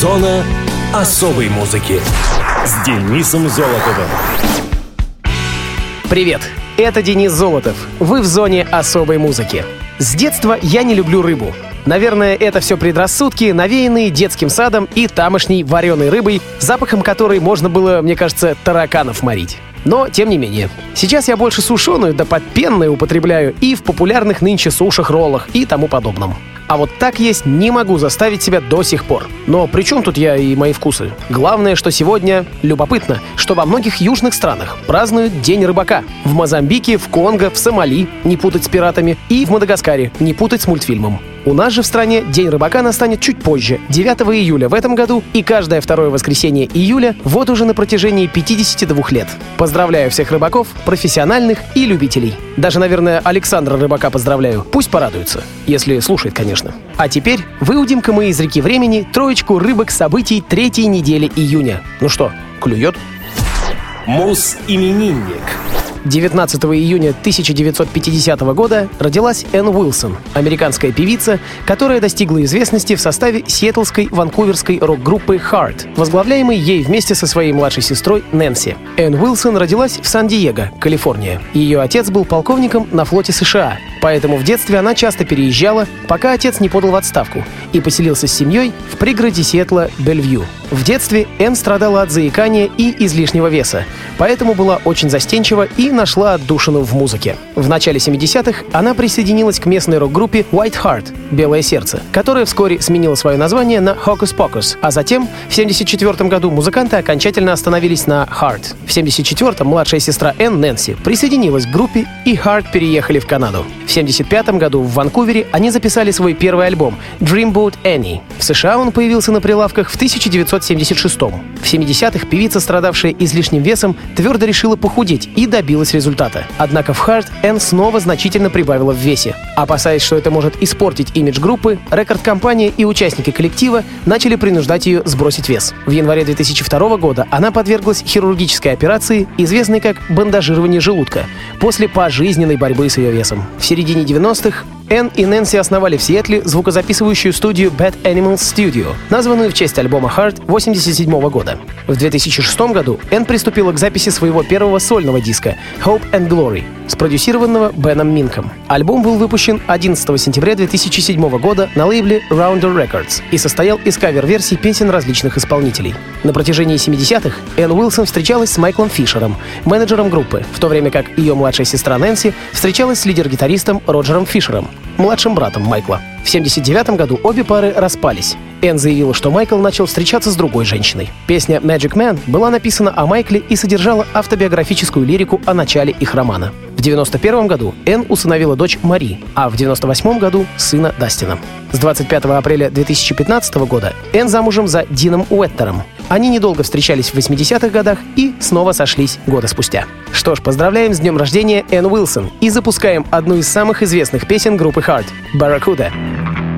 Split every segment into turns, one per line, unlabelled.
Зона особой музыки с Денисом Золотовым.
Привет, это Денис Золотов. Вы в зоне особой музыки. С детства я не люблю рыбу. Наверное, это все предрассудки, навеянные детским садом и тамошней вареной рыбой, запахом которой можно было, мне кажется, тараканов морить. Но, тем не менее, сейчас я больше сушеную да подпенную употребляю и в популярных нынче сушах, роллах и тому подобном. А вот так есть не могу заставить себя до сих пор. Но при чем тут я и мои вкусы? Главное, что сегодня любопытно, что во многих южных странах празднуют День рыбака. В Мозамбике, в Конго, в Сомали, не путать с пиратами, и в Мадагаскаре, не путать с мультфильмом. У нас же в стране День рыбака настанет чуть позже, 9 июля в этом году и каждое второе воскресенье июля вот уже на протяжении 52 лет. Поздравляю всех рыбаков, профессиональных и любителей. Даже, наверное, Александра Рыбака поздравляю. Пусть порадуется. Если слушает, конечно. А теперь выудим-ка мы из реки времени троечку рыбок событий третьей недели июня. Ну что, клюет?
Мус-именинник.
19 июня 1950 года родилась Энн Уилсон, американская певица, которая достигла известности в составе сиэтлской ванкуверской рок-группы Heart, возглавляемой ей вместе со своей младшей сестрой Нэнси. Энн Уилсон родилась в Сан-Диего, Калифорния. Ее отец был полковником на флоте США, поэтому в детстве она часто переезжала, пока отец не подал в отставку, и поселился с семьей в пригороде Сиэтла Бельвью. В детстве Энн страдала от заикания и излишнего веса, поэтому была очень застенчива и нашла отдушину в музыке. В начале 70-х она присоединилась к местной рок-группе White Heart — «Белое сердце», которая вскоре сменила свое название на Hocus Pocus, а затем в 74 году музыканты окончательно остановились на Heart. В 74-м младшая сестра Энн Нэнси присоединилась к группе, и Heart переехали в Канаду. В 75 году в Ванкувере они записали свой первый альбом Dreamboat Annie. В США он появился на прилавках в 1976 -м. В 70-х певица, страдавшая излишним весом, твердо решила похудеть и добилась результата. Однако в Heart Энн снова значительно прибавила в весе. Опасаясь, что это может испортить имидж группы, рекорд-компания и участники коллектива начали принуждать ее сбросить вес. В январе 2002 года она подверглась хирургической операции, известной как бандажирование желудка, после пожизненной борьбы с ее весом. В середине 90-х Энн и Нэнси основали в Сиэтле звукозаписывающую студию Bad Animals Studio, названную в честь альбома Heart 87 года. В 2006 году Энн приступила к записи своего первого сольного диска Hope and Glory, спродюсированного Беном Минком. Альбом был выпущен 11 сентября 2007 года на лейбле Rounder Records и состоял из кавер-версий песен различных исполнителей. На протяжении 70-х Энн Уилсон встречалась с Майклом Фишером, менеджером группы, в то время как ее младшая сестра Нэнси встречалась с лидер-гитаристом Роджером Фишером, младшим братом Майкла. В 79 году обе пары распались. Энн заявила, что Майкл начал встречаться с другой женщиной. Песня «Magic Man» была написана о Майкле и содержала автобиографическую лирику о начале их романа. В 91 году Энн усыновила дочь Мари, а в 98 году сына Дастина. С 25 апреля 2015 года Энн замужем за Дином Уэттером. Они недолго встречались в 80-х годах и снова сошлись года спустя. Что ж, поздравляем с днем рождения Энн Уилсон и запускаем одну из самых известных песен группы Heart — «Barracuda».
So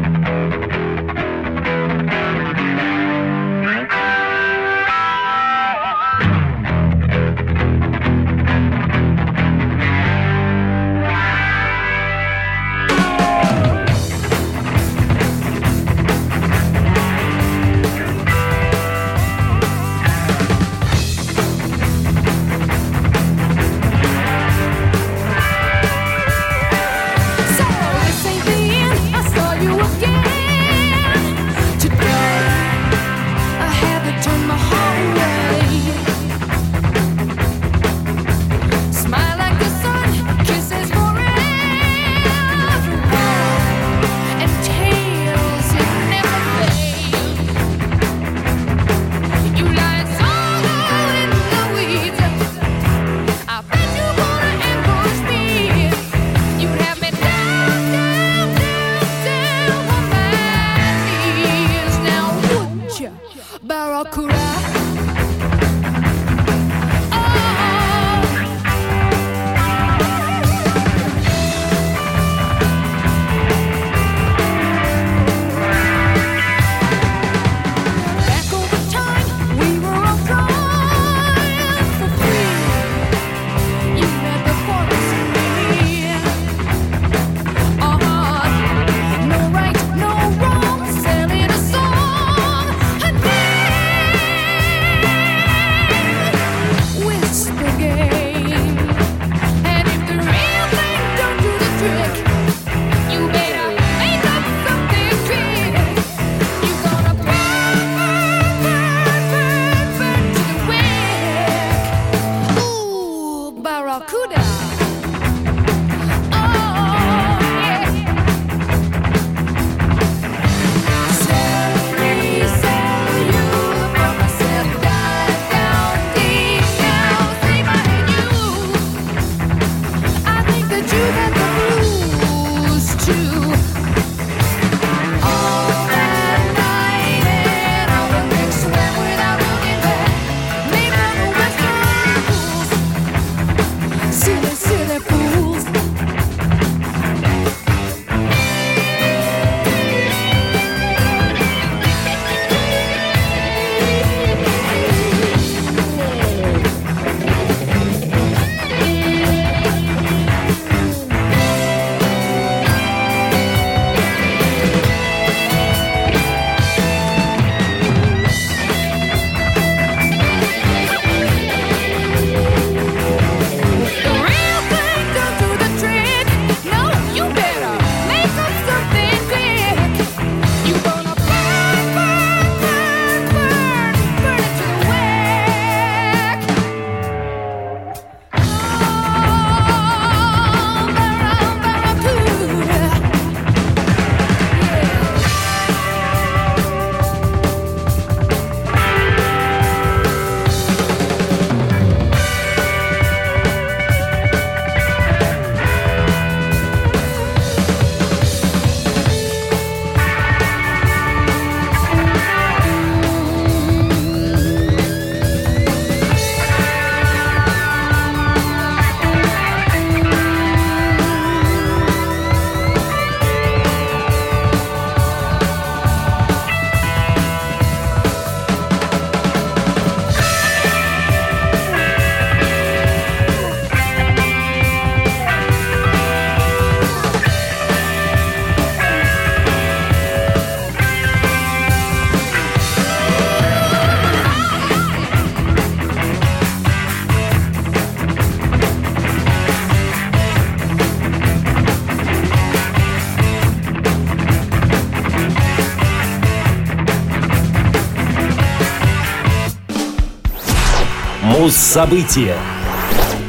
Муз-события.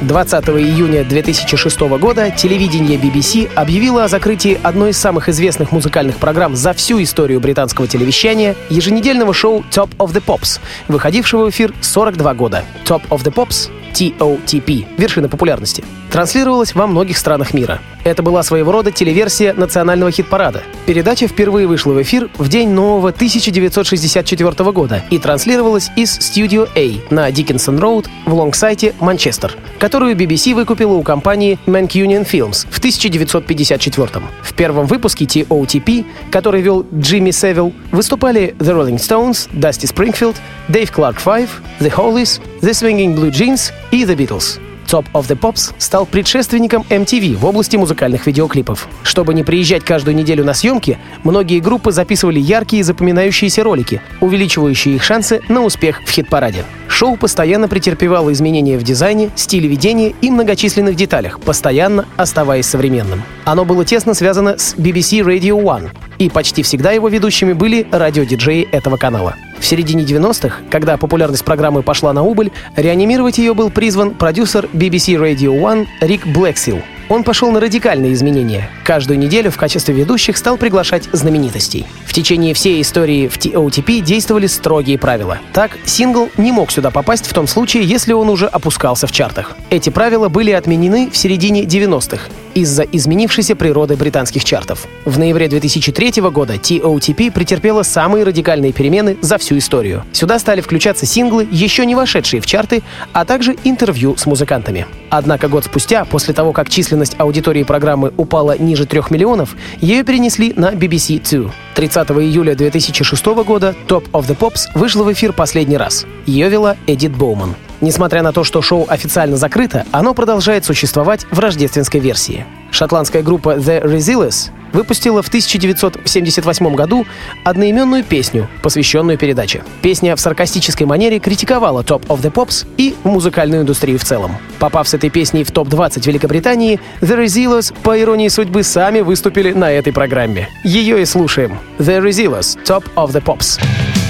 20 июня 2006 года телевидение BBC объявило о закрытии одной из самых известных музыкальных программ за всю историю британского телевещания — еженедельного шоу Top of the Pops, выходившего в эфир 42 года. Top of the Pops TOTP, вершина популярности, транслировалась во многих странах мира. Это была своего рода телеверсия национального хит-парада. Передача впервые вышла в эфир в день нового 1964 года и транслировалась из Studio A на Диккенсон Роуд в Лонгсайте, Манчестер, которую BBC выкупила у компании Mancunian Films в 1954 В первом выпуске TOTP, который вел Джимми Севилл, выступали The Rolling Stones, Dusty Springfield, Dave Clark Five, The Hollies, The Swinging Blue Jeans и The Beatles. Top of the Pops стал предшественником MTV в области музыкальных видеоклипов. Чтобы не приезжать каждую неделю на съемки, многие группы записывали яркие запоминающиеся ролики, увеличивающие их шансы на успех в хит-параде. Шоу постоянно претерпевало изменения в дизайне, стиле ведения и многочисленных деталях, постоянно оставаясь современным. Оно было тесно связано с BBC Radio One, и почти всегда его ведущими были радиодиджеи этого канала. В середине 90-х, когда популярность программы пошла на убыль, реанимировать ее был призван продюсер BBC Radio One Рик Блэксилл. Он пошел на радикальные изменения. Каждую неделю в качестве ведущих стал приглашать знаменитостей. В течение всей истории в TOTP действовали строгие правила. Так, сингл не мог сюда попасть в том случае, если он уже опускался в чартах. Эти правила были отменены в середине 90-х из-за изменившейся природы британских чартов. В ноябре 2003 года TOTP претерпела самые радикальные перемены за всю историю. Сюда стали включаться синглы, еще не вошедшие в чарты, а также интервью с музыкантами. Однако год спустя, после того, как численность аудитории программы упала ниже 3 миллионов, ее перенесли на BBC Two. 30 июля 2006 года Top of the Pops вышла в эфир последний раз. Ее вела Эдит Боуман. Несмотря на то, что шоу официально закрыто, оно продолжает существовать в рождественской версии. Шотландская группа The Resilience выпустила в 1978 году одноименную песню, посвященную передаче. Песня в саркастической манере критиковала Top of the Pops и музыкальную индустрию в целом. Попав с этой песней в топ-20 Великобритании, The Resilience, по иронии судьбы, сами выступили на этой программе. Ее и слушаем. The Resilience, Top of the Pops.
Now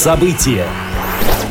Муз-события.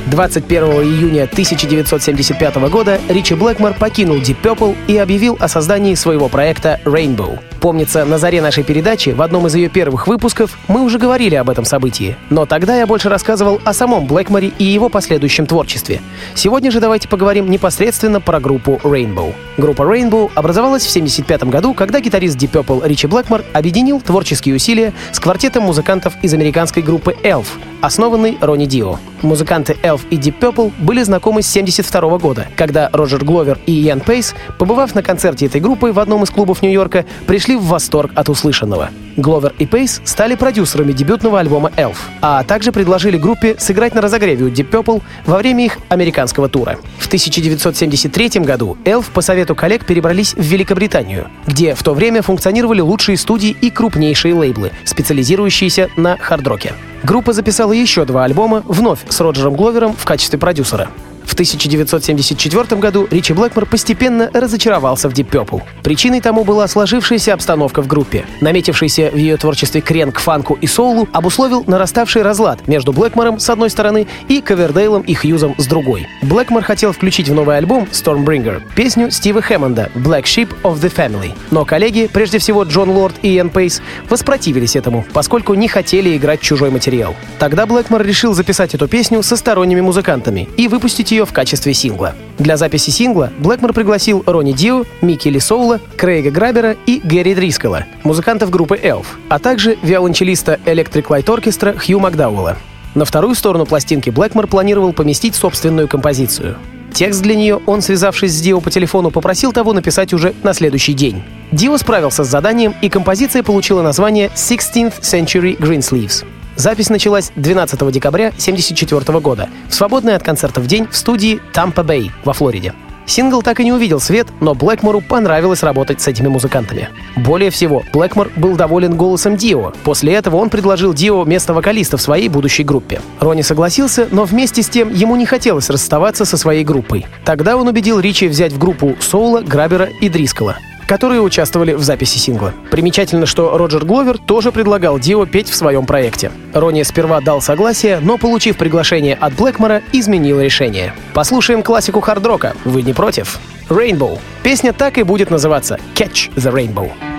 21 июня 1975 года Ричи Блэкмор покинул Deep Purple и объявил о создании своего проекта Rainbow. Помнится, на заре нашей передачи, в одном из ее первых выпусков, мы уже говорили об этом событии. Но тогда я больше рассказывал о самом Блэкморе и его последующем творчестве. Сегодня же давайте поговорим непосредственно про группу Rainbow. Группа Rainbow образовалась в 1975 году, когда гитарист Deep Purple Ричи Блэкмор объединил творческие усилия с квартетом музыкантов из американской группы Elf, основанной Ронни Дио. Музыканты Elf и Deep Purple были знакомы с 1972 года, когда Роджер Гловер и Иэн Пейс, побывав на концерте этой группы в одном из клубов Нью-Йорка, пришли в восторг от услышанного. Гловер и Пейс стали продюсерами дебютного альбома Elf, а также предложили группе сыграть на разогреве у Deep Purple во время их американского тура. В 1973 году Elf по совету коллег перебрались в Великобританию, где в то время функционировали лучшие студии и крупнейшие лейблы, специализирующиеся на хард-роке. Группа записала еще два альбома, вновь с Роджером Гловером в качестве продюсера. В 1974 году Ричи Блэкмор постепенно разочаровался в Deep Purple. Причиной тому была сложившаяся обстановка в группе. Наметившийся в ее творчестве крен к фанку и соулу обусловил нараставший разлад между Блэкмором с одной стороны и Ковердейлом и Хьюзом с другой. Блэкмор хотел включить в новый альбом Stormbringer песню Стива Хэммонда «Black Sheep of the Family». Но коллеги, прежде всего Джон Лорд и Иэн Пейс, воспротивились этому, поскольку не хотели играть чужой материал. Тогда Блэкмор решил записать эту песню со сторонними музыкантами и выпустить ее в качестве сингла. Для записи сингла Блэкмор пригласил Ронни Дио, Микки Лисоула, Крейга Грабера и Гэри Дрискала, музыкантов группы Elf, а также виолончелиста Electric Light Orchestra Хью Макдауэлла. На вторую сторону пластинки Блэкмор планировал поместить собственную композицию. Текст для нее он, связавшись с Дио по телефону, попросил того написать уже на следующий день. Дио справился с заданием, и композиция получила название 16th Century Greensleeves. Запись началась 12 декабря 1974 года в свободный от концертов день в студии Tampa Bay во Флориде. Сингл так и не увидел свет, но Блэкмору понравилось работать с этими музыкантами. Более всего, Блэкмор был доволен голосом Дио. После этого он предложил Дио место вокалиста в своей будущей группе. Ронни согласился, но вместе с тем ему не хотелось расставаться со своей группой. Тогда он убедил Ричи взять в группу Соула, Грабера и Дрискала которые участвовали в записи сингла. Примечательно, что Роджер Гловер тоже предлагал Дио петь в своем проекте. Ронни сперва дал согласие, но, получив приглашение от Блэкмора, изменил решение. Послушаем классику хард-рока. Вы не против? Rainbow. Песня так и будет называться Catch the Rainbow.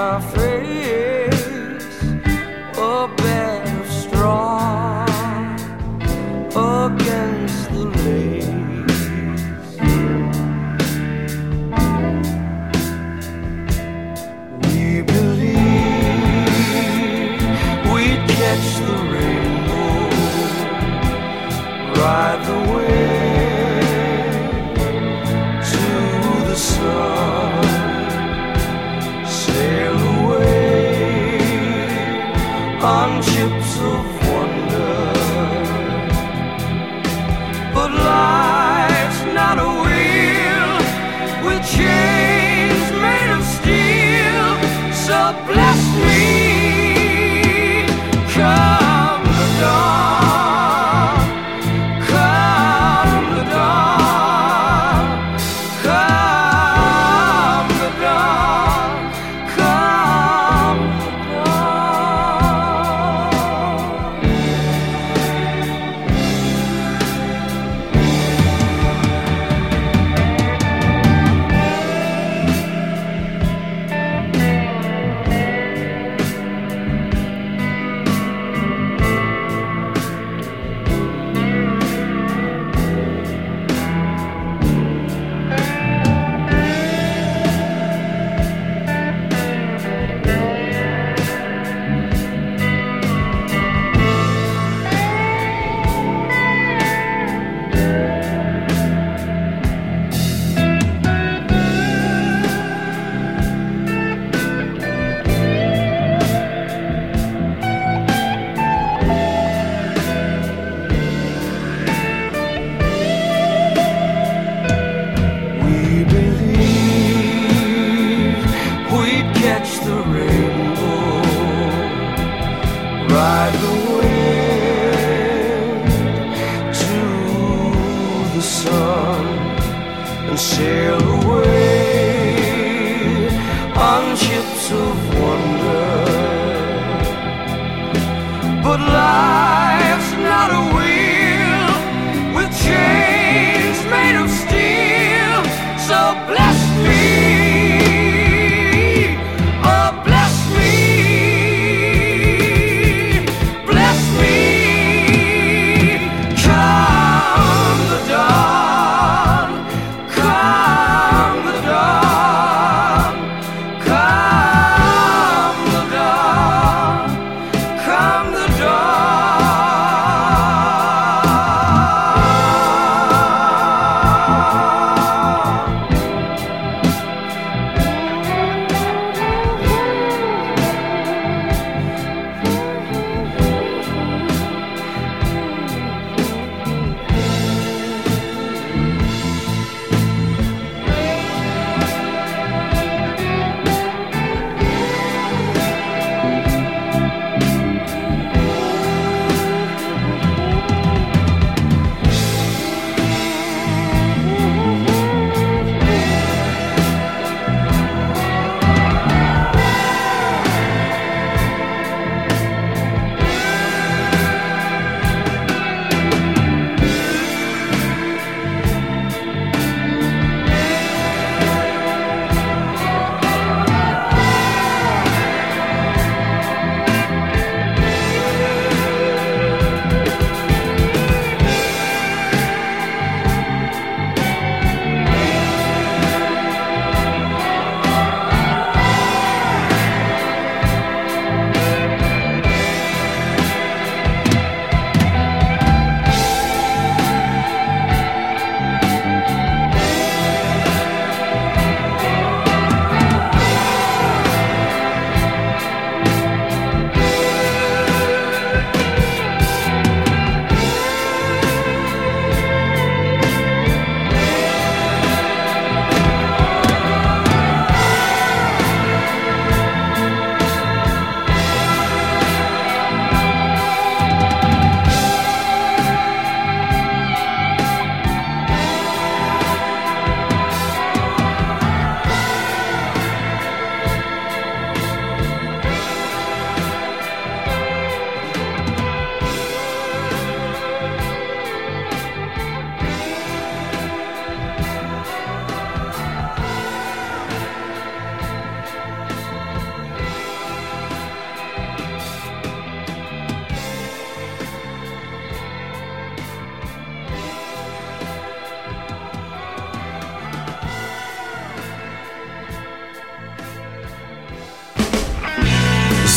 My face, sail away on ships of wonder. But life's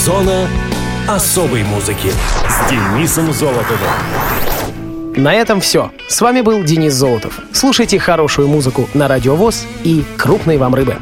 Зона особой музыки с Денисом Золотовым.
На этом все. С вами был Денис Золотов. Слушайте хорошую музыку на Радио ВОЗ и крупной вам рыбы.